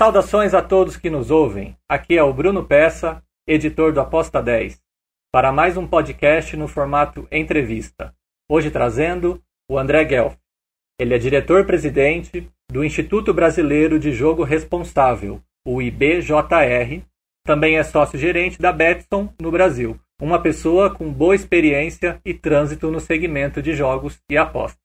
Saudações a todos que nos ouvem. Aqui é o Bruno Peça, editor do Aposta 10, para mais um podcast no formato entrevista. Hoje trazendo o André Guelph. Ele é diretor-presidente do Instituto Brasileiro de Jogo Responsável, o IBJR, também é sócio-gerente da Betson no Brasil, uma pessoa com boa experiência e trânsito no segmento de jogos e apostas.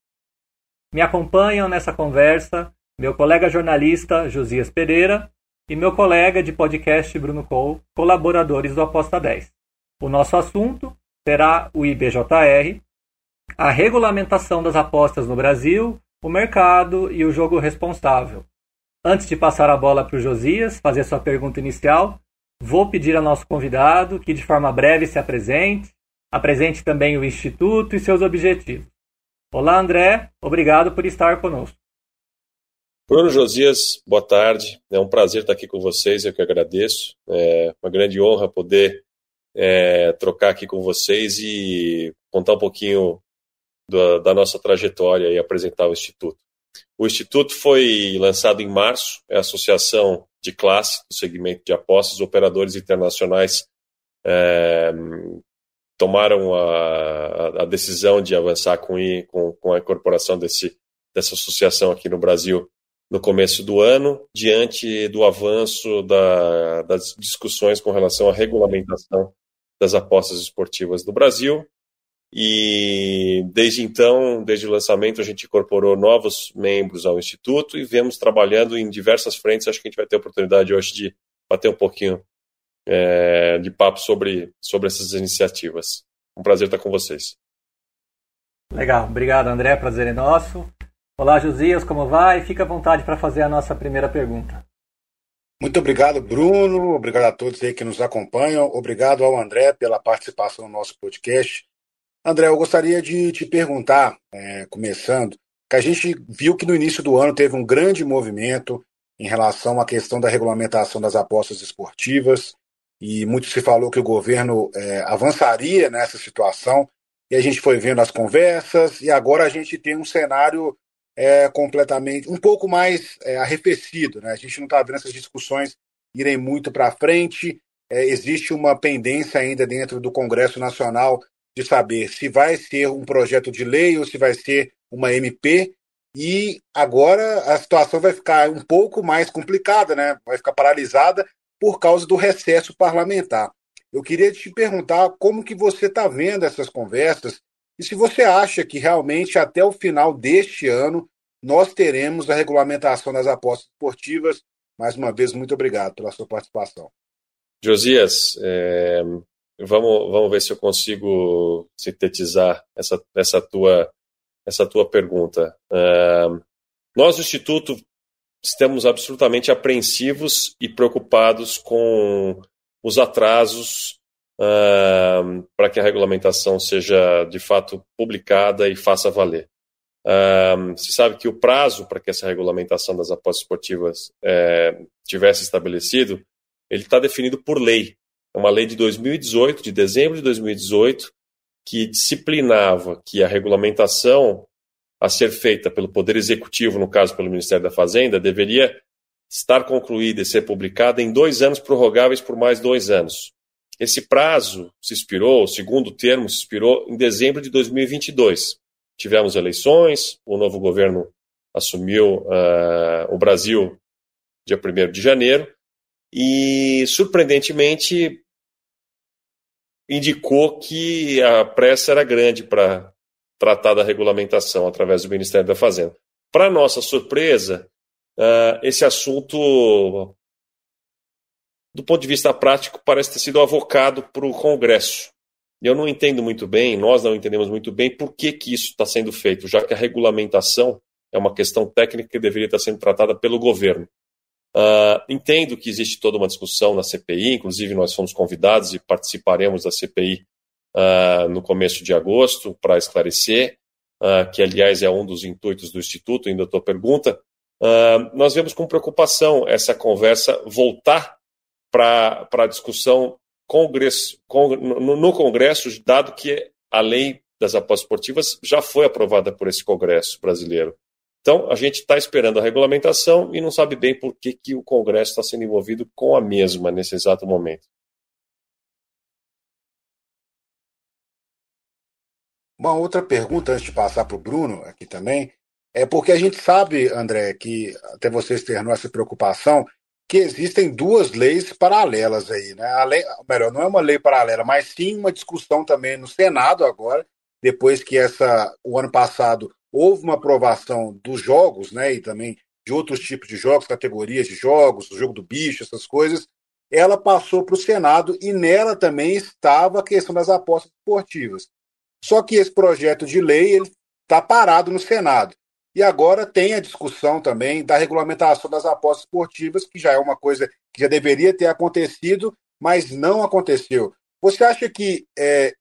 Me acompanham nessa conversa meu colega jornalista Josias Pereira e meu colega de podcast Bruno Cole, colaboradores do Aposta 10. O nosso assunto será o IBJR, a regulamentação das apostas no Brasil, o mercado e o jogo responsável. Antes de passar a bola para o Josias fazer sua pergunta inicial, Vou pedir ao nosso convidado que, de forma breve, se apresente, apresente também o Instituto e seus objetivos. Olá, André, obrigado por estar conosco. Bruno Josias, boa tarde. É um prazer estar aqui com vocês, eu que agradeço. É uma grande honra poder é, trocar aqui com vocês e contar um pouquinho da, da nossa trajetória e apresentar o Instituto. O Instituto foi lançado em março, é a associação de classe do segmento de apostas, operadores internacionais é, tomaram a, a, decisão de avançar com, com, com a incorporação desse, dessa associação aqui no Brasil no começo do ano, diante do avanço da, das discussões com relação à regulamentação das apostas esportivas no Brasil. E desde então, desde o lançamento, a gente incorporou novos membros ao Instituto e vemos trabalhando em diversas frentes. Acho que a gente vai ter a oportunidade hoje de bater um pouquinho é, de papo sobre, sobre essas iniciativas. Um prazer estar com vocês. Legal, obrigado André, prazer é nosso. Olá Josias, como vai? Fica à vontade para fazer a nossa primeira pergunta. Muito obrigado, Bruno. Obrigado a todos aí que nos acompanham. Obrigado ao André pela participação no nosso podcast. André, eu gostaria de te perguntar, é, começando, que a gente viu que no início do ano teve um grande movimento em relação à questão da regulamentação das apostas esportivas, e muito se falou que o governo é, avançaria nessa situação, e a gente foi vendo as conversas, e agora a gente tem um cenário é, completamente, um pouco mais é, arrefecido, né? a gente não está vendo essas discussões irem muito para frente, é, existe uma pendência ainda dentro do Congresso Nacional de saber se vai ser um projeto de lei ou se vai ser uma MP. E agora a situação vai ficar um pouco mais complicada, né? Vai ficar paralisada por causa do recesso parlamentar. Eu queria te perguntar como que você está vendo essas conversas e se você acha que realmente até o final deste ano nós teremos a regulamentação das apostas esportivas. Mais uma vez, muito obrigado pela sua participação. Josias, é, Vamos, vamos ver se eu consigo sintetizar essa, essa, tua, essa tua pergunta. Uh, nós, do Instituto, estamos absolutamente apreensivos e preocupados com os atrasos uh, para que a regulamentação seja de fato publicada e faça valer. Uh, você sabe que o prazo para que essa regulamentação das apostas esportivas é, tivesse estabelecido, ele está definido por lei. É uma lei de 2018, de dezembro de 2018, que disciplinava que a regulamentação a ser feita pelo Poder Executivo, no caso pelo Ministério da Fazenda, deveria estar concluída e ser publicada em dois anos prorrogáveis por mais dois anos. Esse prazo se expirou, o segundo termo se expirou em dezembro de 2022. Tivemos eleições, o novo governo assumiu uh, o Brasil dia 1 de janeiro, e, surpreendentemente, indicou que a pressa era grande para tratar da regulamentação através do Ministério da Fazenda. Para nossa surpresa, uh, esse assunto, do ponto de vista prático, parece ter sido avocado para o Congresso. Eu não entendo muito bem, nós não entendemos muito bem por que, que isso está sendo feito, já que a regulamentação é uma questão técnica que deveria estar sendo tratada pelo governo. Uh, entendo que existe toda uma discussão na CPI, inclusive nós fomos convidados e participaremos da CPI uh, ah, no começo de agosto para esclarecer, uh, que aliás é um dos intuitos do Instituto, ainda estou pergunta. nós vemos com preocupação essa conversa voltar para a discussão congresso, con, no, no Congresso, dado que a lei das apostas esportivas já foi aprovada por esse Congresso brasileiro. Então, a gente está esperando a regulamentação e não sabe bem por que, que o Congresso está sendo envolvido com a mesma nesse exato momento. Uma outra pergunta, antes de passar para o Bruno aqui também, é porque a gente sabe, André, que até você externou essa preocupação, que existem duas leis paralelas aí, né? A lei, melhor, não é uma lei paralela, mas sim uma discussão também no Senado agora, depois que essa o ano passado houve uma aprovação dos jogos, né, e também de outros tipos de jogos, categorias de jogos, o jogo do bicho, essas coisas, ela passou para o Senado e nela também estava a questão das apostas esportivas. Só que esse projeto de lei está parado no Senado. E agora tem a discussão também da regulamentação das apostas esportivas, que já é uma coisa que já deveria ter acontecido, mas não aconteceu. Você acha que é,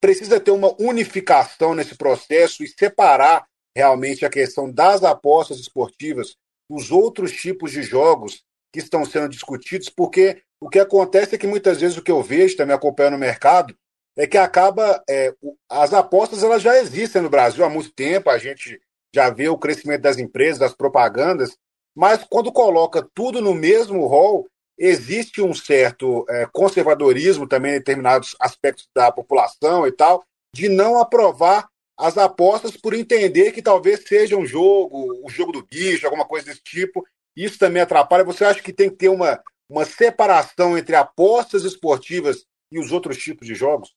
precisa ter uma unificação nesse processo e separar realmente a questão das apostas esportivas dos outros tipos de jogos que estão sendo discutidos, porque o que acontece é que muitas vezes o que eu vejo, também acompanhando no mercado, é que acaba. É, as apostas elas já existem no Brasil há muito tempo, a gente já vê o crescimento das empresas, das propagandas, mas quando coloca tudo no mesmo rol, existe um certo é, conservadorismo também em determinados aspectos da população e tal, de não aprovar as apostas por entender que talvez seja um jogo, o um jogo do bicho, alguma coisa desse tipo. Isso também atrapalha. Você acha que tem que ter uma, uma separação entre apostas esportivas e os outros tipos de jogos?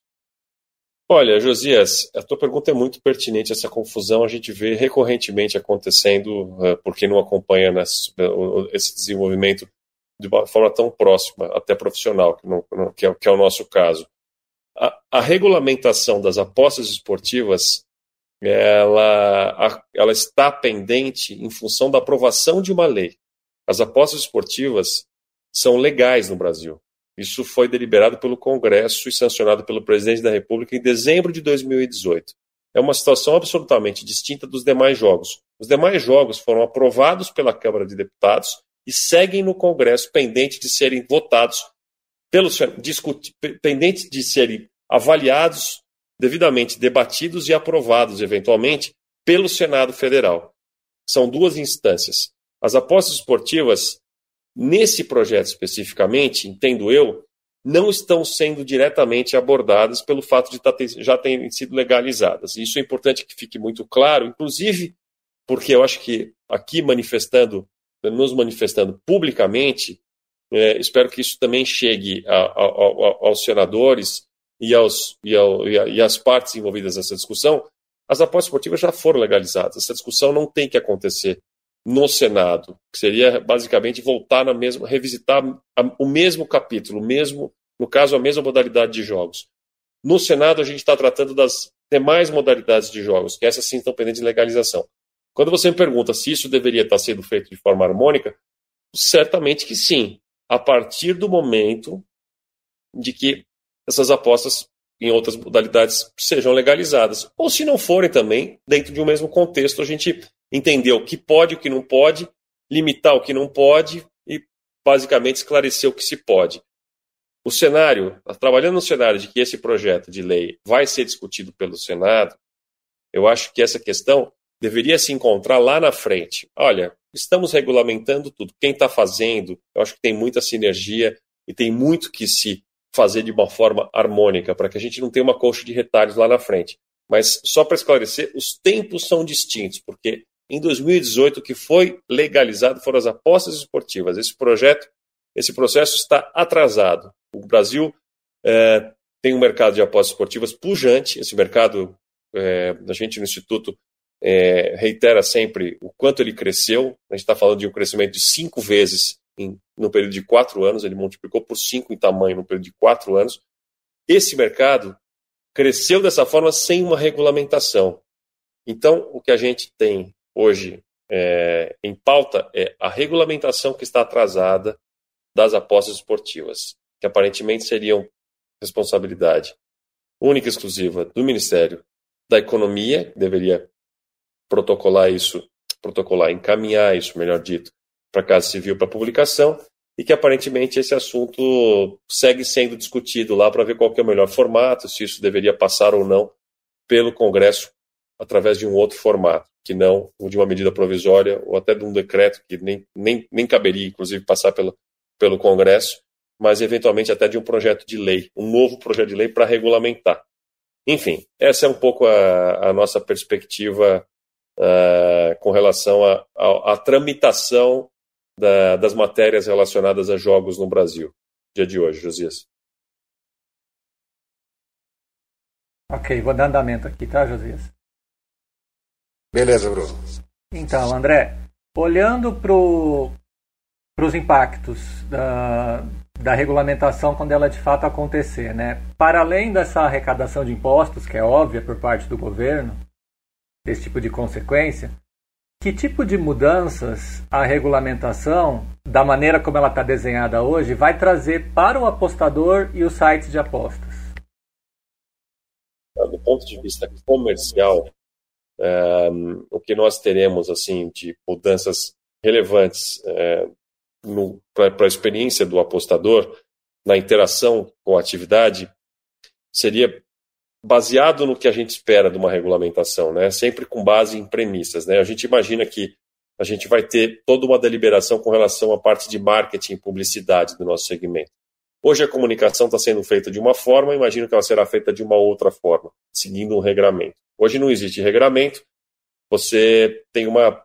Olha, Josias, a tua pergunta é muito pertinente. Essa confusão a gente vê recorrentemente acontecendo, eh, porque não acompanha esse desenvolvimento de uma forma tão próxima, até profissional, é, que é, o nosso caso. A, a, regulamentação das apostas esportivas ela, ela está pendente em função da aprovação de uma lei. As apostas esportivas são legais no Brasil. Isso foi deliberado pelo Congresso e sancionado pelo presidente da República em dezembro de 2018. É uma situação absolutamente distinta dos demais jogos. Os demais jogos foram aprovados pela Câmara de Deputados e seguem no Congresso pendentes de serem votados, pelo, pendentes de serem avaliados, devidamente debatidos e aprovados, eventualmente, pelo Senado Federal. São duas instâncias. As apostas esportivas, nesse projeto especificamente, entendo eu, não estão sendo diretamente abordadas pelo fato de tá já terem sido legalizadas. Isso é importante que fique muito claro, inclusive porque eu acho que aqui manifestando nos manifestando publicamente, é, espero que isso também chegue a, a, a, aos senadores e, aos, e, ao, e, e às partes envolvidas nessa discussão. As apostas esportivas já foram legalizadas. Essa discussão não tem que acontecer no Senado, que seria basicamente voltar na mesma, revisitar o mesmo capítulo, mesmo, no caso, a mesma modalidade de jogos. No Senado, a gente está tratando das demais modalidades de jogos, que essas sim estão pendentes de legalização. Quando você me pergunta se isso deveria estar sendo feito de forma harmônica, certamente que sim, a partir do momento de que essas apostas em outras modalidades sejam legalizadas. Ou se não forem também, dentro de um mesmo contexto, a gente entender o que pode, o que não pode, limitar o que não pode e basicamente esclarecer o que se pode. O cenário, trabalhando no cenário de que esse projeto de lei vai ser discutido pelo Senado, eu acho que essa questão deveria se encontrar lá na frente. Olha, estamos regulamentando tudo. Quem está fazendo, eu acho que tem muita sinergia e tem muito que se fazer de uma forma harmônica, para que a gente não tenha uma coxa de retalhos lá na frente. Mas só para esclarecer, os tempos são distintos, porque em 2018 o que foi legalizado foram as apostas esportivas. Esse projeto, esse processo está atrasado. O Brasil é, tem um mercado de apostas esportivas pujante. Esse mercado, é, a gente no Instituto é, reitera sempre o quanto ele cresceu. A gente está falando de um crescimento de cinco vezes em, no período de quatro anos, ele multiplicou por cinco em tamanho no período de quatro anos. Esse mercado cresceu dessa forma sem uma regulamentação. Então, o que a gente tem hoje é, em pauta é a regulamentação que está atrasada das apostas esportivas, que aparentemente seriam responsabilidade única e exclusiva do Ministério da Economia, que deveria protocolar isso, protocolar, encaminhar isso, melhor dito, para a Casa Civil para publicação, e que aparentemente esse assunto segue sendo discutido lá para ver qual é o melhor formato, se isso deveria passar ou não pelo Congresso através de um outro formato, que não o de uma medida provisória ou até de um decreto que nem, nem, nem caberia, inclusive, passar pelo, pelo Congresso, mas eventualmente até de um projeto de lei, um novo projeto de lei para regulamentar. Enfim, essa é um pouco a, a nossa perspectiva uh, com relação à tramitação da, das matérias relacionadas a jogos no Brasil, dia de hoje, Josias. Ok, vou dar andamento aqui, tá, Josias? Beleza, Bruno. Então, André, olhando para os impactos da, da regulamentação quando ela de fato acontecer, né? Para além dessa arrecadação de impostos, que é óbvia por parte do governo, desse tipo de consequência, que tipo de mudanças a regulamentação, da maneira como ela está desenhada hoje, vai trazer para o apostador e os sites de apostas? Do ponto de vista comercial, o que nós teremos assim de mudanças relevantes uh, para a experiência do apostador na interação com a atividade seria baseado no que a gente espera de uma regulamentação, né? Sempre com base em premissas, né? A gente imagina que a gente vai ter toda uma deliberação com relação à parte de marketing e publicidade do nosso segmento. Hoje a comunicação está sendo feita de uma forma, imagino que ela será feita de uma outra forma, seguindo um regramento. Hoje não existe regramento, você tem uma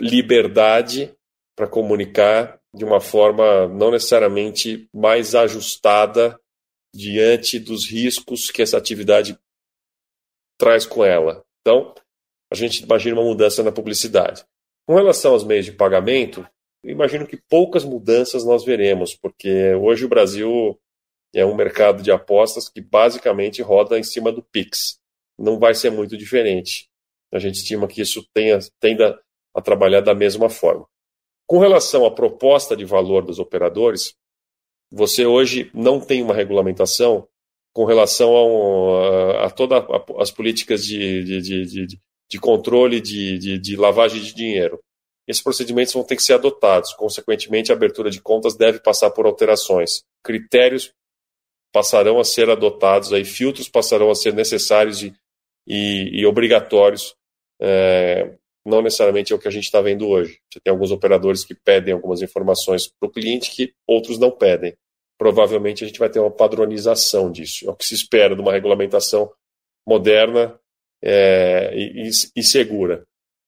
liberdade para comunicar de uma forma não necessariamente mais ajustada diante dos riscos que essa atividade traz com ela. Então, a gente imagina uma mudança na publicidade. Com relação aos meios de pagamento, eu imagino que poucas mudanças nós veremos, porque hoje o Brasil é um mercado de apostas que basicamente roda em cima do Pix. Não vai ser muito diferente. A gente estima que isso tenha, tenda a trabalhar da mesma forma. Com relação à proposta de valor dos operadores, você hoje não tem uma regulamentação com relação a, a todas as políticas de, de, de, de controle de lavagem de dinheiro. Esses procedimentos vão ter que ser adotados. Consequentemente, a abertura de contas deve passar por alterações. Critérios passarão a ser adotados, aí filtros passarão a ser necessários e, e, e obrigatórios é, não necessariamente é o que a gente está vendo hoje. Você tem alguns operadores que pedem algumas informações para o cliente que outros não pedem. Provavelmente a gente vai ter uma padronização disso. É o que se espera de uma regulamentação moderna é, e, e, segura.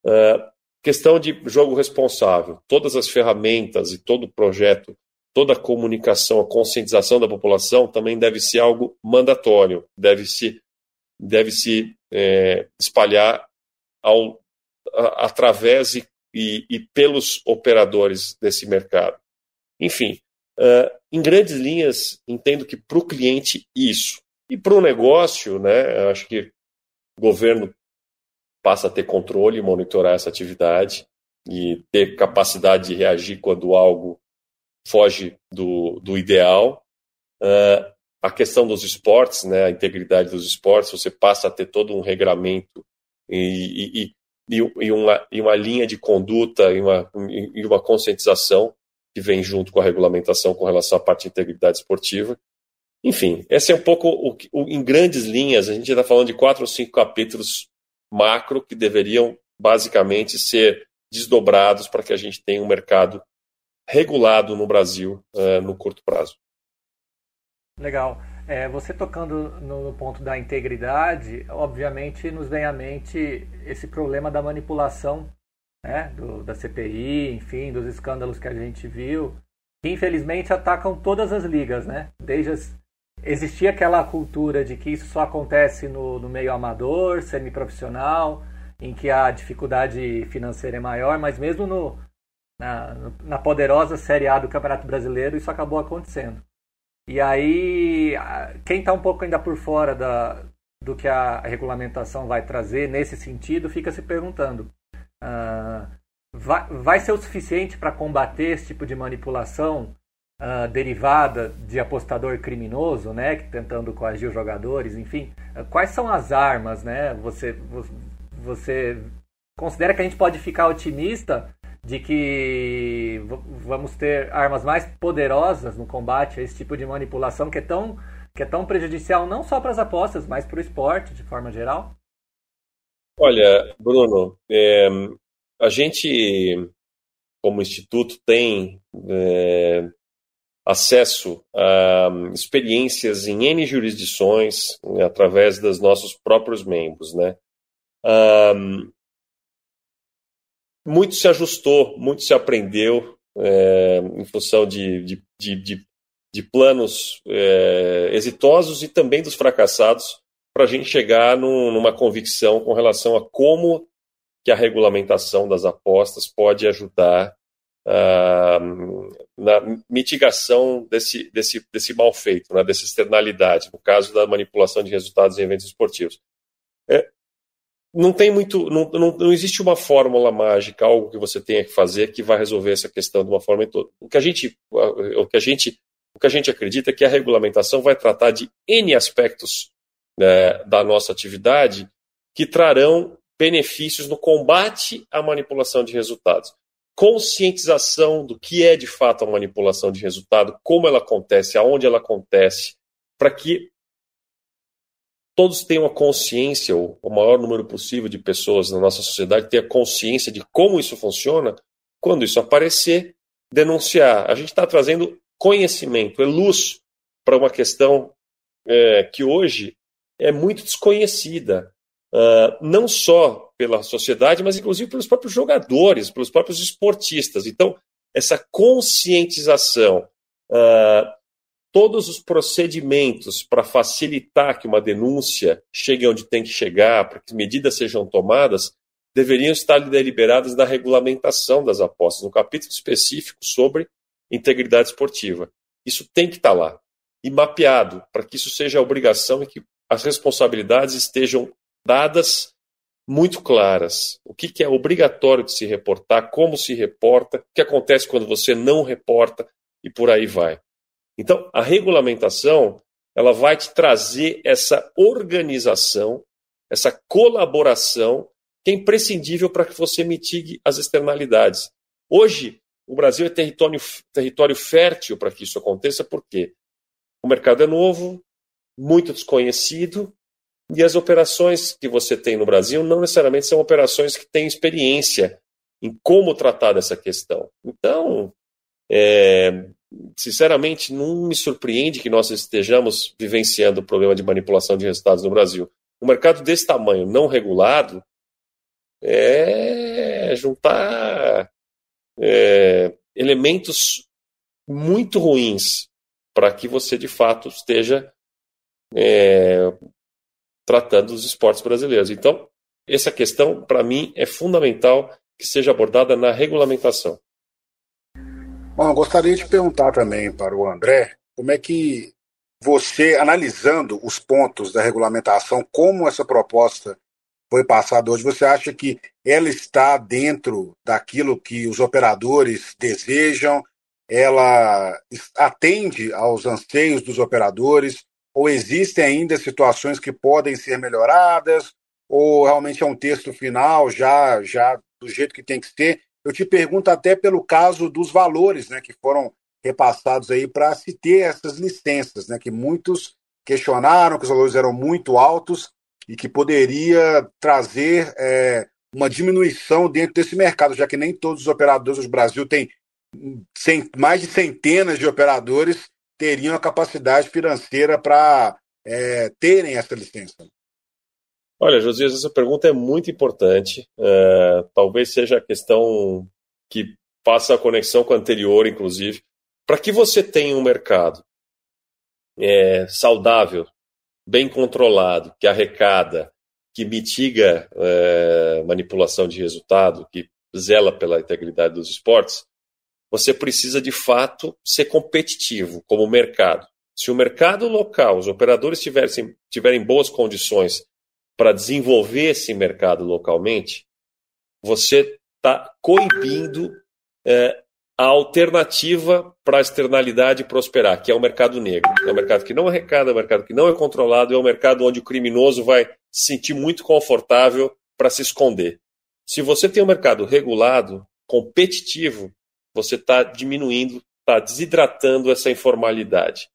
Uh, questão de jogo responsável. Todas as ferramentas e todo o projeto, toda a comunicação, a conscientização da população também deve ser algo mandatório, deve se, deve -se é, espalhar ao através e, e, e, pelos operadores desse mercado. Enfim, uh, em grandes linhas, entendo que para o cliente isso. E para o negócio, né, acho que o governo passa a ter controle e monitorar essa atividade e ter capacidade de reagir quando algo foge do, do ideal. Uh, a questão dos esportes, né, a integridade dos esportes, você passa a ter todo um regramento e, e, e, uma, e uma linha de conduta e uma, e uma conscientização que vem junto com a regulamentação com relação à parte de integridade esportiva. Enfim, esse é um pouco, o, o, em grandes linhas, a gente está falando de quatro ou cinco capítulos macro que deveriam basicamente ser desdobrados para que a gente tenha um mercado regulado no Brasil uh, no curto prazo. Legal. É, você tocando no ponto da integridade, obviamente nos vem à mente esse problema da manipulação né, do, da CPI, enfim, dos escândalos que a gente viu, que infelizmente atacam todas as ligas, né? Desde as, existia aquela cultura de que isso só acontece no, no meio amador, semiprofissional, em que a dificuldade financeira é maior, mas mesmo no, na, na poderosa Série A do Campeonato Brasileiro isso acabou acontecendo. E aí, quem está um pouco ainda por fora da, do que a regulamentação vai trazer nesse sentido, fica se perguntando: uh, vai, vai ser o suficiente para combater esse tipo de manipulação uh, derivada de apostador criminoso, né, tentando coagir os jogadores, enfim? Uh, quais são as armas, né? Você, você considera que a gente pode ficar otimista de que vamos ter armas mais poderosas no combate a esse tipo de manipulação que é tão, que é tão prejudicial não só para as apostas, mas para o esporte de forma geral? Olha, Bruno, é, a gente, como instituto, tem é, acesso a experiências em N jurisdições né, através dos nossos próprios membros, né? Um, muito se ajustou, muito se aprendeu é, em função de, de, de, de planos é, exitosos e também dos fracassados para a gente chegar num, numa convicção com relação a como que a regulamentação das apostas pode ajudar uh, na mitigação desse, desse, desse mal feito, né, dessa externalidade, no caso da manipulação de resultados em eventos esportivos. É, não tem muito, não, não, não, existe uma fórmula mágica, algo que você tenha que fazer que vai resolver essa questão de uma forma em toda. O que a gente, o que a gente, o que a gente acredita é que a regulamentação vai tratar de n aspectos né, da nossa atividade que trarão benefícios no combate à manipulação de resultados. Conscientização do que é de fato a manipulação de resultado, como ela acontece, aonde ela acontece, para que todos tenham a consciência, ou o maior número possível de pessoas na nossa sociedade tenha consciência de como isso funciona, quando isso aparecer, denunciar. A gente está trazendo conhecimento, é luz para uma questão é, que hoje é muito desconhecida, uh, não só pela sociedade, mas inclusive pelos próprios jogadores, pelos próprios esportistas. Então, essa conscientização, uh, todos os procedimentos para facilitar que uma denúncia chegue onde tem que chegar, para que medidas sejam tomadas, deveriam estar deliberadas na regulamentação das apostas, no capítulo específico sobre integridade esportiva. Isso tem que estar lá e mapeado para que isso seja obrigação e que as responsabilidades estejam dadas muito claras. O que, que é obrigatório de se reportar, como se reporta, o que acontece quando você não reporta e por aí vai. Então, a regulamentação ela vai te trazer essa organização, essa colaboração que é imprescindível para que você mitigue as externalidades. Hoje, o Brasil é território, território fértil para que isso aconteça, porque o mercado é novo, muito desconhecido, e as operações que você tem no Brasil não necessariamente são operações que têm experiência em como tratar dessa questão. Então, é, sinceramente, não me surpreende que nós estejamos vivenciando o problema de manipulação de resultados no Brasil. Um mercado desse tamanho, não regulado, é juntar é, elementos muito ruins para que você de fato esteja é, tratando dos esportes brasileiros. Então, essa questão, para mim, é fundamental que seja abordada na regulamentação. Bom, gostaria de perguntar também para o André como é que você, analisando os pontos da regulamentação, como essa proposta foi passada hoje, você acha que ela está dentro daquilo que os operadores desejam? Ela atende aos anseios dos operadores? Ou existem ainda situações que podem ser melhoradas? Ou realmente é um texto final já, já do jeito que tem que ser? Eu te pergunto até pelo caso dos valores né, que foram repassados aí para se ter essas licenças, né, que muitos questionaram que os valores eram muito altos e que poderia trazer é, uma diminuição dentro desse mercado, já que nem todos os operadores do Brasil têm mais de centenas de operadores teriam a capacidade financeira para é, terem essa licença? Olha, Josias, essa pergunta é muito importante. É, talvez seja a questão que faça a conexão com a anterior, inclusive. Para que você tenha um mercado é, saudável, bem controlado, que arrecada, que mitiga é, manipulação de resultado, que zela pela integridade dos esportes, você precisa de fato ser competitivo como mercado. Se o mercado local, os operadores tiverem, tiverem boas condições para desenvolver esse mercado localmente, você está coibindo é, a alternativa para a externalidade prosperar, que é o mercado negro. É um mercado que não arrecada, é um mercado que não é controlado, é um mercado onde o criminoso vai se sentir muito confortável para se esconder. Se você tem um mercado regulado, competitivo, você está diminuindo, está desidratando essa informalidade.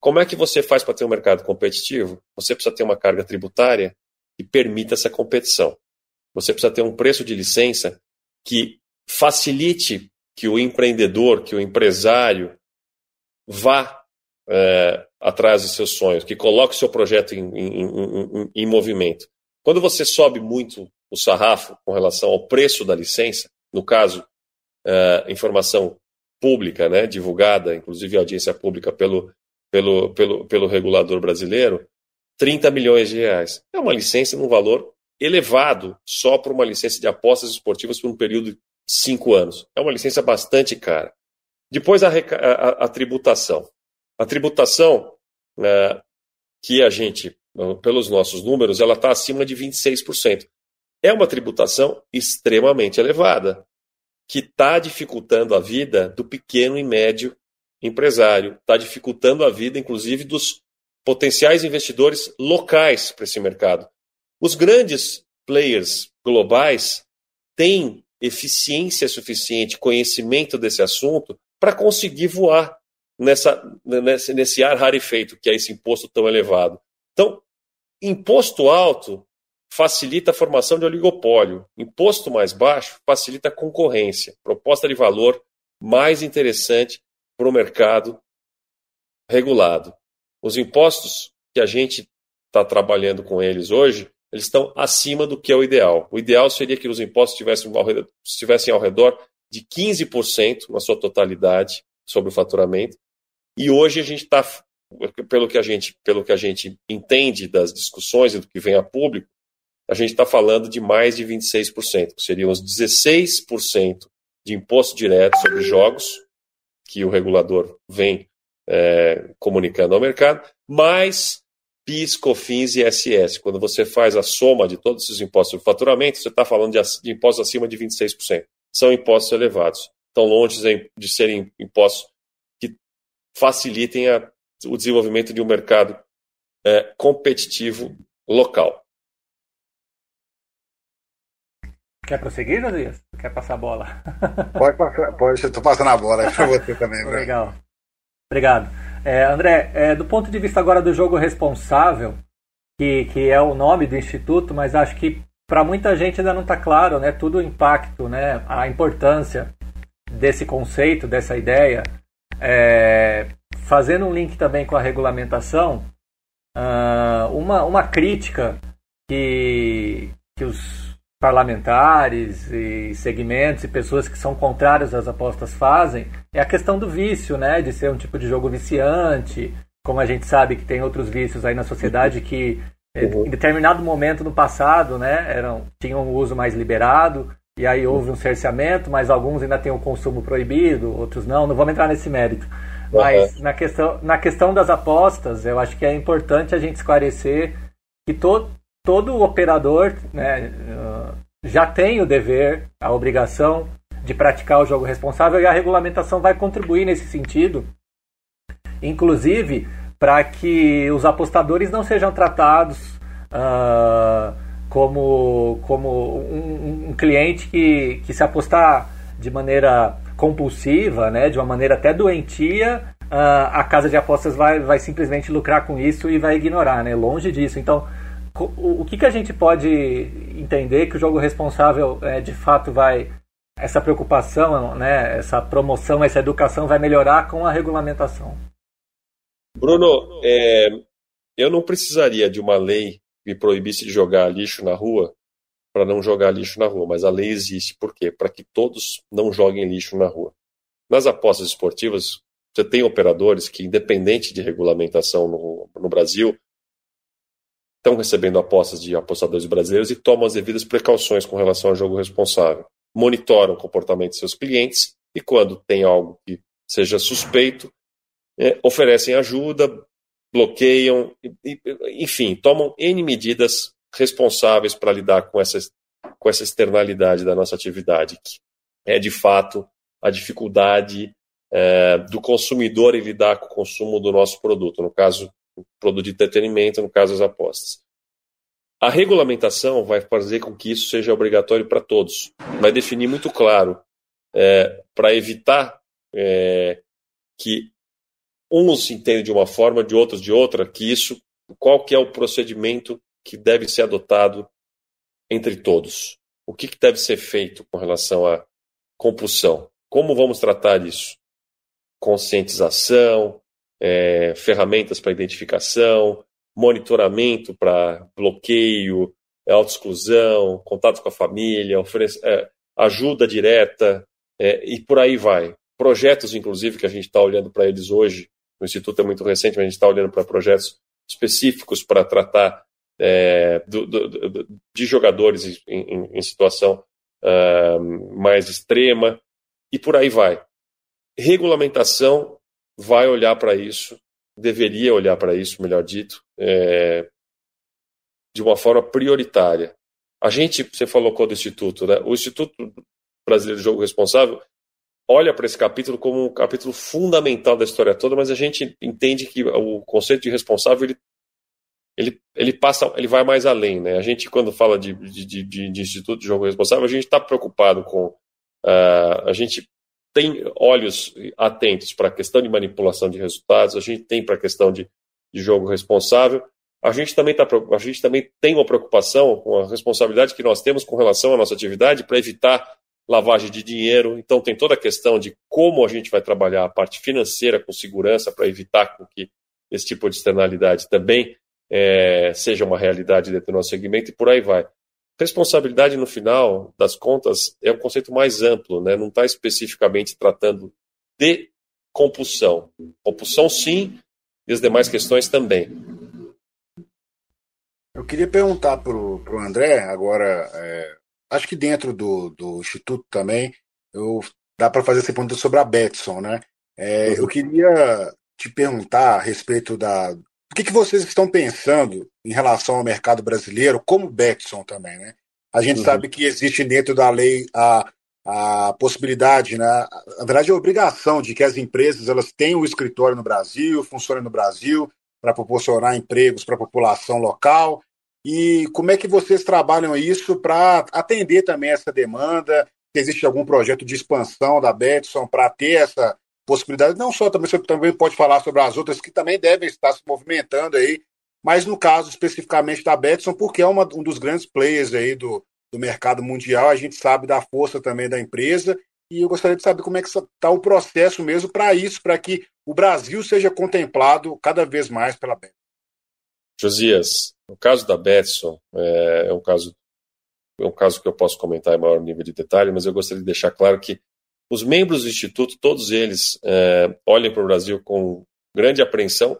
Como é que você faz para ter um mercado competitivo? Você precisa ter uma carga tributária que permita essa competição. Você precisa ter um preço de licença que facilite que o empreendedor, que o empresário vá é, atrás dos seus sonhos, que coloque o seu projeto em, em, em, em movimento. Quando você sobe muito o sarrafo com relação ao preço da licença, no caso, uh, informação pública, né, divulgada, inclusive audiência pública pelo, pelo, pelo, pelo regulador brasileiro, 30 milhões de reais. É uma licença num valor elevado só para uma licença de apostas esportivas por um período de cinco anos. É uma licença bastante cara. Depois a, a, a tributação. A tributação uh, que a gente, pelos nossos números, ela está acima de 26% é uma tributação extremamente elevada, que está dificultando a vida do pequeno e médio empresário, está dificultando a vida, inclusive, dos potenciais investidores locais para esse mercado. Os grandes players globais têm eficiência suficiente, conhecimento desse assunto, para conseguir voar nessa, nesse, nesse ar rarefeito, que é esse imposto tão elevado. Então, imposto alto facilita a formação de oligopólio. Imposto mais baixo facilita a concorrência. Proposta de valor mais interessante para o mercado regulado. Os impostos que a gente está trabalhando com eles hoje, eles estão acima do que é o ideal. O ideal seria que os impostos estivessem ao redor, de 15% na sua totalidade sobre o faturamento. E hoje a gente está, pelo que a gente, pelo que a gente entende das discussões e do que vem a público, a gente está falando de mais de 26%, que seriam os 16% de imposto direto sobre jogos, que o regulador vem é, comunicando ao mercado, mais PIS, COFINS e ISS. Quando você faz a soma de todos esses impostos sobre faturamento, você está falando de, de impostos acima de 26%. São impostos elevados. Estão longe de serem impostos que facilitem a, o desenvolvimento de um mercado é, competitivo local. Quer prosseguir, Josias? Quer passar a bola? Pode passar, pode, estou passando a bola para você também. Legal. Obrigado. É, André, é, do ponto de vista agora do jogo responsável, que, que é o nome do Instituto, mas acho que para muita gente ainda não está claro né, tudo o impacto, né, a importância desse conceito, dessa ideia. É, fazendo um link também com a regulamentação, uh, uma, uma crítica que, que os parlamentares e segmentos e pessoas que são contrárias às apostas fazem é a questão do vício, né? De ser um tipo de jogo viciante, como a gente sabe que tem outros vícios aí na sociedade que eh, uhum. em determinado momento no passado, né, eram tinham um uso mais liberado e aí houve um cerceamento, mas alguns ainda têm o consumo proibido, outros não. Não vamos entrar nesse mérito. Mas uhum. na questão na questão das apostas, eu acho que é importante a gente esclarecer que todo todo operador né, já tem o dever, a obrigação de praticar o jogo responsável e a regulamentação vai contribuir nesse sentido, inclusive para que os apostadores não sejam tratados uh, como, como um, um, cliente que, que se apostar de maneira compulsiva, né, de uma maneira até doentia, uh, a casa de apostas vai, vai simplesmente lucrar com isso e vai ignorar, né, longe disso. Então, o, que, que a gente pode entender que o jogo responsável é, de fato vai essa preocupação, né, essa promoção, essa educação vai melhorar com a regulamentação? Bruno, é, eu não precisaria de uma lei que proibisse de jogar lixo na rua para não jogar lixo na rua, mas a lei existe. Por quê? Para que todos não joguem lixo na rua. Nas apostas esportivas, você tem operadores que, independente de regulamentação no, no Brasil, estão recebendo apostas de apostadores brasileiros e tomam as devidas precauções com relação ao jogo responsável. Monitoram o comportamento de seus clientes e, quando tem algo que seja suspeito, é, oferecem ajuda, bloqueiam, enfim, tomam N medidas responsáveis para lidar com essa com essa externalidade da nossa atividade, que é de fato a dificuldade é, do consumidor em lidar com o consumo do nosso produto, no caso, produto de entretenimento, no caso, as apostas. A regulamentação vai fazer com que isso seja obrigatório para todos, vai definir muito claro, é, para evitar é, que uns entendem de uma forma, de outros de outra, que isso, qual que é o procedimento que deve ser adotado entre todos. O que, que deve ser feito com relação à compulsão? Como vamos tratar isso? Conscientização, é, ferramentas para identificação, monitoramento para bloqueio, autoexclusão, contato com a família, oferece, é, ajuda direta é, e por aí vai. Projetos, inclusive, que a gente está olhando para eles hoje, o Instituto é muito recente, mas a gente está olhando para projetos específicos para tratar é, do, do, do, de jogadores em, em, em situação uh, mais extrema e por aí vai. Regulamentação vai olhar para isso, deveria olhar para isso, melhor dito, é, de uma forma prioritária. A gente, você falou do Instituto, né? O Instituto Brasileiro de Jogo Responsável olha para esse capítulo como um capítulo fundamental da história toda, mas a gente entende que o conceito de responsável ele, ele, ele passa, ele vai mais além, né? A gente quando fala de, de, de, de Instituto de Jogo Responsável, a gente está preocupado com uh, a gente tem olhos atentos para a questão de manipulação de resultados, a gente tem para a questão de, de jogo responsável, a gente também tá, a gente também tem uma preocupação com a responsabilidade que nós temos com relação à nossa atividade para evitar lavagem de dinheiro. Então, tem toda a questão de como a gente vai trabalhar a parte financeira com segurança para evitar que esse tipo de externalidade também é, seja uma realidade dentro do nosso segmento e por aí vai. Responsabilidade, no final das contas, é um conceito mais amplo, né? não está especificamente tratando de compulsão. Compulsão, sim, e as demais questões também. Eu queria perguntar para o André, agora, é, acho que dentro do, do Instituto também, eu, dá para fazer essa pergunta sobre a Betson, né? É, uhum. Eu queria te perguntar a respeito da. O que, que vocês estão pensando em relação ao mercado brasileiro, como Betson também, né? A gente uhum. sabe que existe dentro da lei a, a possibilidade, né? Na verdade, a obrigação de que as empresas elas tenham um escritório no Brasil, funcionem no Brasil, para proporcionar empregos para a população local e como é que vocês trabalham isso para atender também essa demanda? Se existe algum projeto de expansão da Betson para ter essa possibilidade? Não só também, você também pode falar sobre as outras que também devem estar se movimentando aí, mas no caso especificamente da Betson, porque é uma, um dos grandes players aí do, do mercado mundial, a gente sabe da força também da empresa, e eu gostaria de saber como é que está o processo mesmo para isso, para que o Brasil seja contemplado cada vez mais pela Betson. Josias, no caso da Betson, é, é, um caso é um caso que eu posso comentar em maior nível de detalhe, mas eu gostaria de deixar claro que os membros do Instituto, todos eles, é, olham para o Brasil com grande apreensão,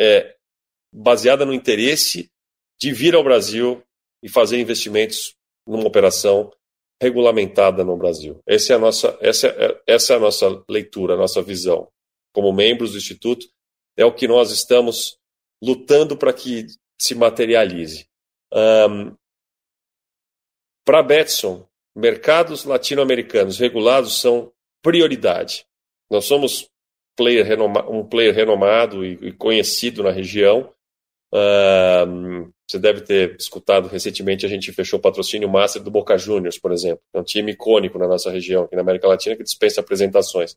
é, baseada no interesse de vir ao Brasil e fazer investimentos numa operação regulamentada no Brasil. Essa é a nossa, essa é, essa é a nossa leitura, a nossa visão. Como membros do Instituto, é o que nós estamos lutando para que se materialize. Um, para Betson, mercados latino-americanos regulados são prioridade. Nós somos player um player renomado e, conhecido na região. Um, você deve ter escutado recentemente, a gente fechou o patrocínio master do Boca Juniors, por exemplo. É um time icônico na nossa região, aqui na América Latina, que dispensa apresentações.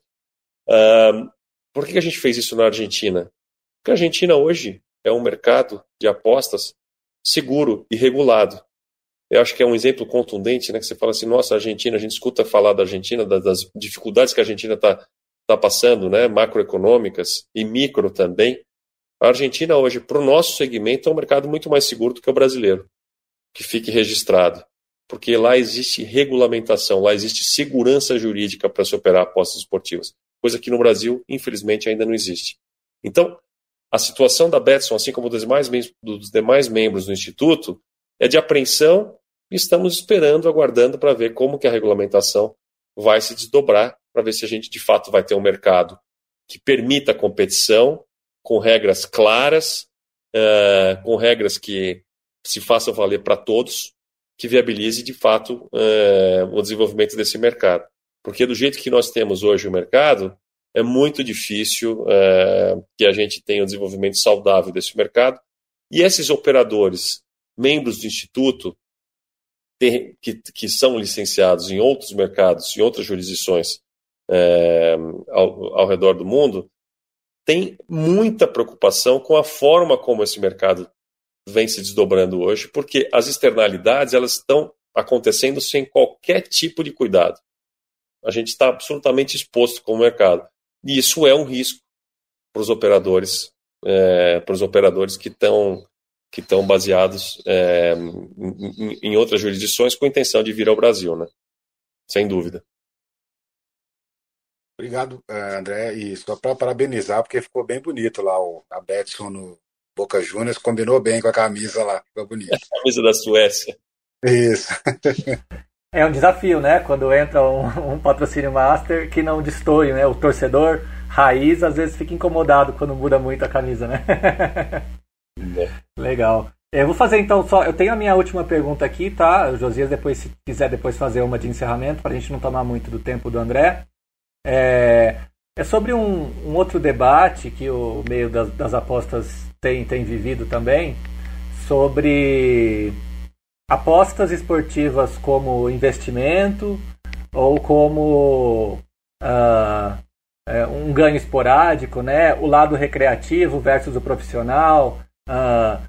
Um, por que a gente fez isso na Argentina? Porque a Argentina hoje é um mercado de apostas seguro e regulado. Eu acho que é um exemplo contundente, né? Que você fala assim, nossa, a Argentina, a gente escuta falar da Argentina, das dificuldades que a Argentina está tá passando, né? Macroeconômicas e micro também. A Argentina hoje, para o nosso segmento, é um mercado muito mais seguro do que o brasileiro, que fique registrado. Porque lá existe regulamentação, lá existe segurança jurídica para se operar apostas esportivas, coisa que no Brasil, infelizmente, ainda não existe. Então, a situação da Betson, assim como dos demais, dos demais membros do Instituto, é de apreensão e estamos esperando, aguardando para ver como que a regulamentação vai se desdobrar, para ver se a gente de fato vai ter um mercado que permita a competição, com regras claras, uh, com regras que se façam valer para todos, que viabilize de fato é, o desenvolvimento desse mercado. Porque do jeito que nós temos hoje o mercado, é muito difícil é, que a gente tenha um desenvolvimento saudável desse mercado. E esses operadores, membros do Instituto, que, que, são licenciados em outros mercados, em outras jurisdições ao, ao redor do mundo, têm muita preocupação com a forma como esse mercado vem se desdobrando hoje, porque as externalidades elas estão acontecendo sem qualquer tipo de cuidado. A gente está absolutamente exposto com o mercado. E isso é um risco para os operadores, é, para os operadores que estão que estão baseados é, em, em, outras jurisdições com intenção de vir ao Brasil, né? Sem dúvida. Obrigado, é, André. E só para parabenizar, porque ficou bem bonito lá o, a Betson no Boca Juniors, combinou bem com a camisa lá, ficou bonito. A camisa da Suécia. Isso. É um desafio, né? Quando entra um, um, patrocínio master que não destoie, né? O torcedor raiz às vezes fica incomodado quando muda muito a camisa, né? É. Legal. Eu vou fazer então só. Eu tenho a minha última pergunta aqui, tá? O Josias, depois, se quiser depois fazer uma de encerramento, para a gente não tomar muito do tempo do André. É, é sobre um, um, outro debate que o meio das, das apostas tem, tem vivido também, sobre apostas esportivas como investimento ou como uh, um ganho esporádico, né? O lado recreativo versus o profissional, uh,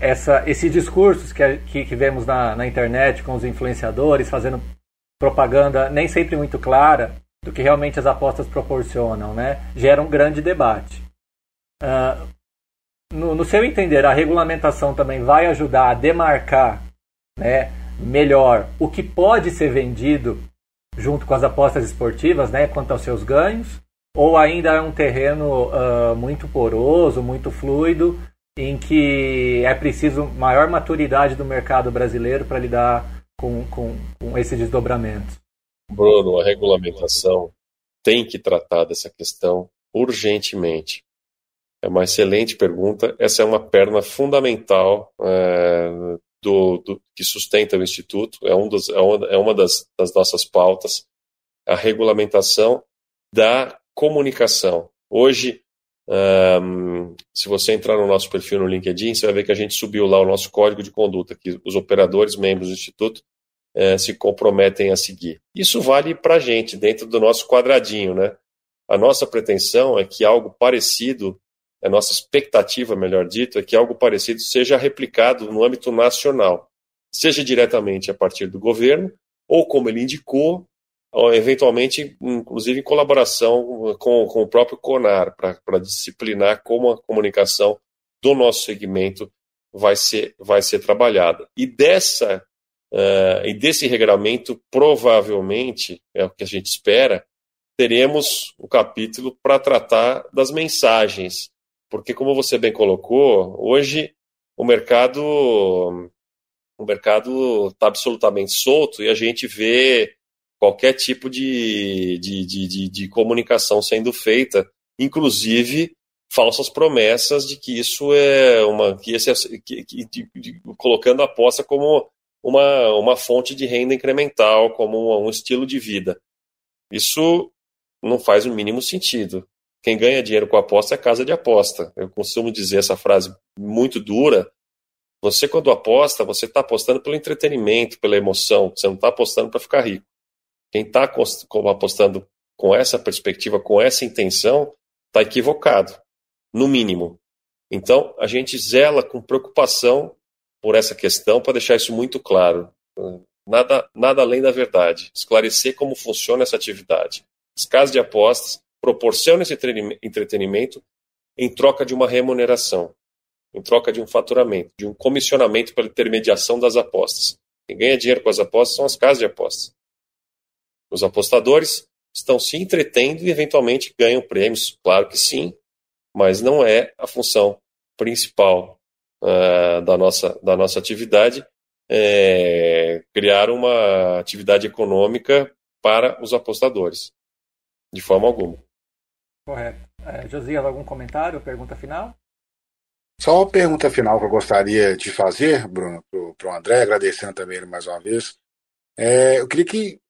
essa, esses discursos que, que, que vemos na, na internet com os influenciadores fazendo propaganda nem sempre muito clara do que realmente as apostas proporcionam, né? Gera um grande debate. Uh, no, no seu entender, a regulamentação também vai ajudar a demarcar né, melhor o que pode ser vendido junto com as apostas esportivas, né, quanto aos seus ganhos, ou ainda é um terreno uh, muito poroso, muito fluido, em que é preciso maior maturidade do mercado brasileiro para lidar com, com, com esses desdobramentos? Bruno, a regulamentação tem que tratar dessa questão urgentemente. É uma excelente pergunta. Essa é uma perna fundamental é, do, do, que sustenta o Instituto, é, um dos, é uma, é uma das, das nossas pautas, a regulamentação da comunicação. Hoje, um, se você entrar no nosso perfil no LinkedIn, você vai ver que a gente subiu lá o nosso código de conduta, que os operadores, membros do Instituto, eh, se comprometem a seguir. Isso vale para a gente, dentro do nosso quadradinho, né? A nossa pretensão é que algo parecido a nossa expectativa, melhor dito, é que algo parecido seja replicado no âmbito nacional, seja diretamente a partir do governo, ou como ele indicou, ou eventualmente, inclusive em colaboração com, com o próprio CONAR, para disciplinar como a comunicação do nosso segmento vai ser, vai ser trabalhada. E dessa uh, e desse regramento, provavelmente, é o que a gente espera, teremos um capítulo para tratar das mensagens. Porque como você bem colocou, hoje o mercado o mercado está absolutamente solto e a gente vê qualquer tipo de, de, de, de, comunicação sendo feita, inclusive falsas promessas de que isso é uma que esse que, que, de, colocando a aposta como uma, uma fonte de renda incremental, como um, um estilo de vida. Isso não faz o mínimo sentido. Quem ganha dinheiro com aposta é casa de aposta. Eu costumo dizer essa frase muito dura. Você, quando aposta, você está apostando pelo entretenimento, pela emoção. Você não está apostando para ficar rico. Quem está apostando com essa perspectiva, com essa intenção, está equivocado, no mínimo. Então, a gente zela com preocupação por essa questão para deixar isso muito claro. Nada, nada além da verdade. Esclarecer como funciona essa atividade. As casas de apostas proporciona esse entretenimento em troca de uma remuneração, em troca de um faturamento, de um comissionamento pela intermediação das apostas. Quem ganha dinheiro com as apostas são as casas de apostas. Os apostadores estão se entretendo e eventualmente ganham prêmios, claro que sim, mas não é a função principal uh, da, nossa, da nossa atividade é criar uma atividade econômica para os apostadores, de forma alguma. Correto. É, Josias, algum comentário, pergunta final? Só uma pergunta final que eu gostaria de fazer, Bruno, para o André, agradecendo também ele mais uma vez. É, eu queria que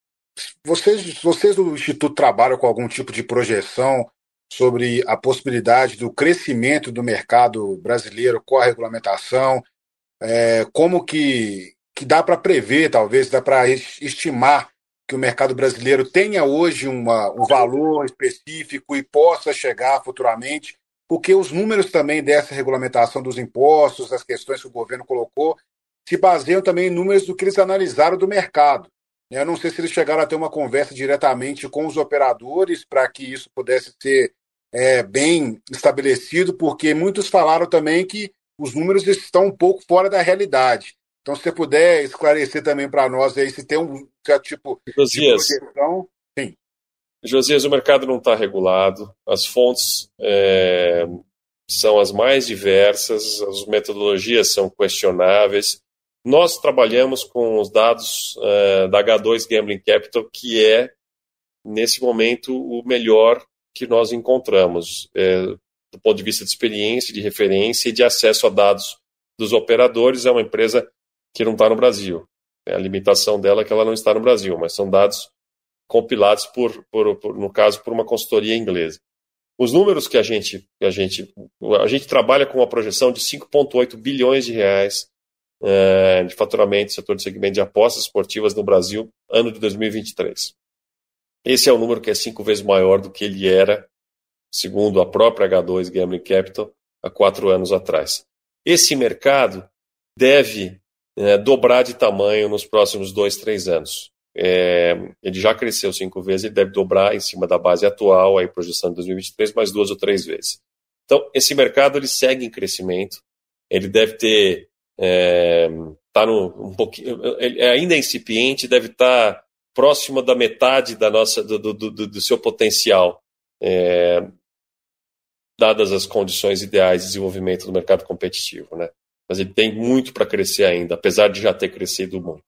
vocês, vocês do Instituto trabalham com algum tipo de projeção sobre a possibilidade do crescimento do mercado brasileiro com a regulamentação, é, como que, que dá para prever, talvez, dá para estimar que o mercado brasileiro tenha hoje uma, um valor específico e possa chegar futuramente porque os números também dessa regulamentação dos impostos, as questões que o governo colocou, se baseiam também em números do que eles analisaram do mercado. Eu não sei se eles chegaram a ter uma conversa diretamente com os operadores para que isso pudesse ser é, bem estabelecido, porque muitos falaram também que os números estão um pouco fora da realidade. Então, se você puder esclarecer também para nós aí se tem um certo tipo Josias, de projeção. Sim. Josias, o mercado não está regulado, as fontes é, são as mais diversas, as metodologias são questionáveis. Nós trabalhamos com os dados é, da H2 Gambling Capital, que é, nesse momento, o melhor que nós encontramos, é, do ponto de vista de experiência, de referência e de acesso a dados dos operadores. É uma empresa que não está no Brasil. A limitação dela é que ela não está no Brasil, mas são dados compilados por, por, por, no caso, por uma consultoria inglesa. Os números que a gente, a gente, a gente trabalha com uma projeção de 5,8 bilhões de reais é, de faturamento do setor de segmento de apostas esportivas no Brasil, ano de 2023. Esse é um número que é cinco vezes maior do que ele era, segundo a própria H2 Gambling Capital, há quatro anos atrás. Esse mercado deve é, dobrar de tamanho nos próximos dois, três anos. É, ele já cresceu cinco vezes, ele deve dobrar em cima da base atual, aí projeção de 2023, mais duas ou três vezes. Então, esse mercado ele segue em crescimento, ele deve ter, é, tá no, um pouquinho, ele é ainda é incipiente, deve estar tá próximo da metade da nossa, do, do, do, do seu potencial, é, dadas as condições ideais de desenvolvimento do mercado competitivo, né? Mas ele tem muito para crescer ainda, apesar de já ter crescido muito.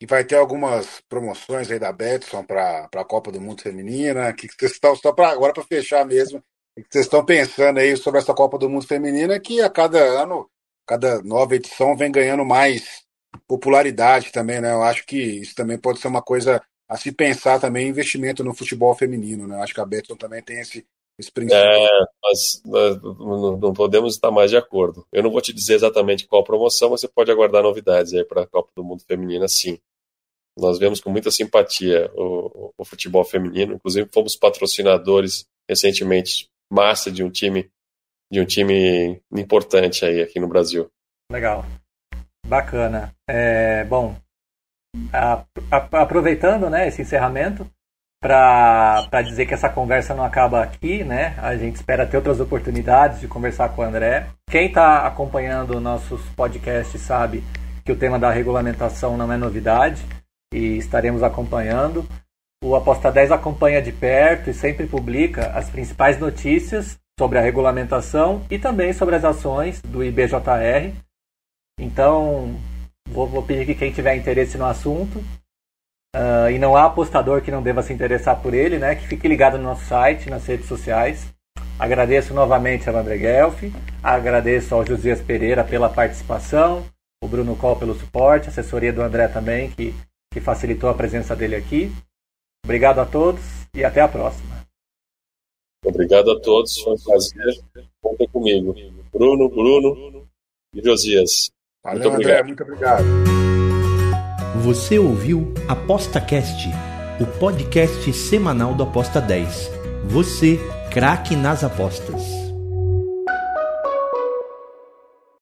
E vai ter algumas promoções aí da Betson para a Copa do Mundo Feminina. que, que vocês estão, só para agora para fechar mesmo, o que vocês estão pensando aí sobre essa Copa do Mundo Feminina, que a cada ano, cada nova edição vem ganhando mais popularidade também, né? Eu acho que isso também pode ser uma coisa a se pensar também investimento no futebol feminino, né? Eu acho que a Betson também tem esse, esse princípio. É, mas, mas não podemos estar mais de acordo. Eu não vou te dizer exatamente qual promoção, mas você pode aguardar novidades aí para a Copa do Mundo Feminina, sim. Nós vemos com muita simpatia o, o, futebol feminino, inclusive fomos patrocinadores recentemente, massa de um time de um time importante aí aqui no Brasil. Legal, bacana. É, bom, a, a, aproveitando né, esse encerramento, para dizer que essa conversa não acaba aqui, né? A gente espera ter outras oportunidades de conversar com o André. Quem está acompanhando nossos podcasts sabe que o tema da regulamentação não é novidade e estaremos acompanhando. O Aposta 10 acompanha de perto e sempre publica as principais notícias sobre a regulamentação e também sobre as ações do IBJR. Então, vou, vou pedir que quem tiver interesse no assunto uh, e não há apostador que não deva se interessar por ele, né, que fique ligado no nosso site, nas redes sociais. Agradeço novamente ao André Guelfi, agradeço ao Josias Pereira pela participação, o Bruno Col pelo suporte, a assessoria do André também, que que facilitou a presença dele aqui. Obrigado a todos e até a próxima. Obrigado a todos, foi um prazer. Contem comigo. Bruno, Bruno e Josias. Valeu, muito obrigado. André, muito obrigado. Você ouviu ApostaCast, o podcast semanal do Aposta 10. Você, craque nas apostas.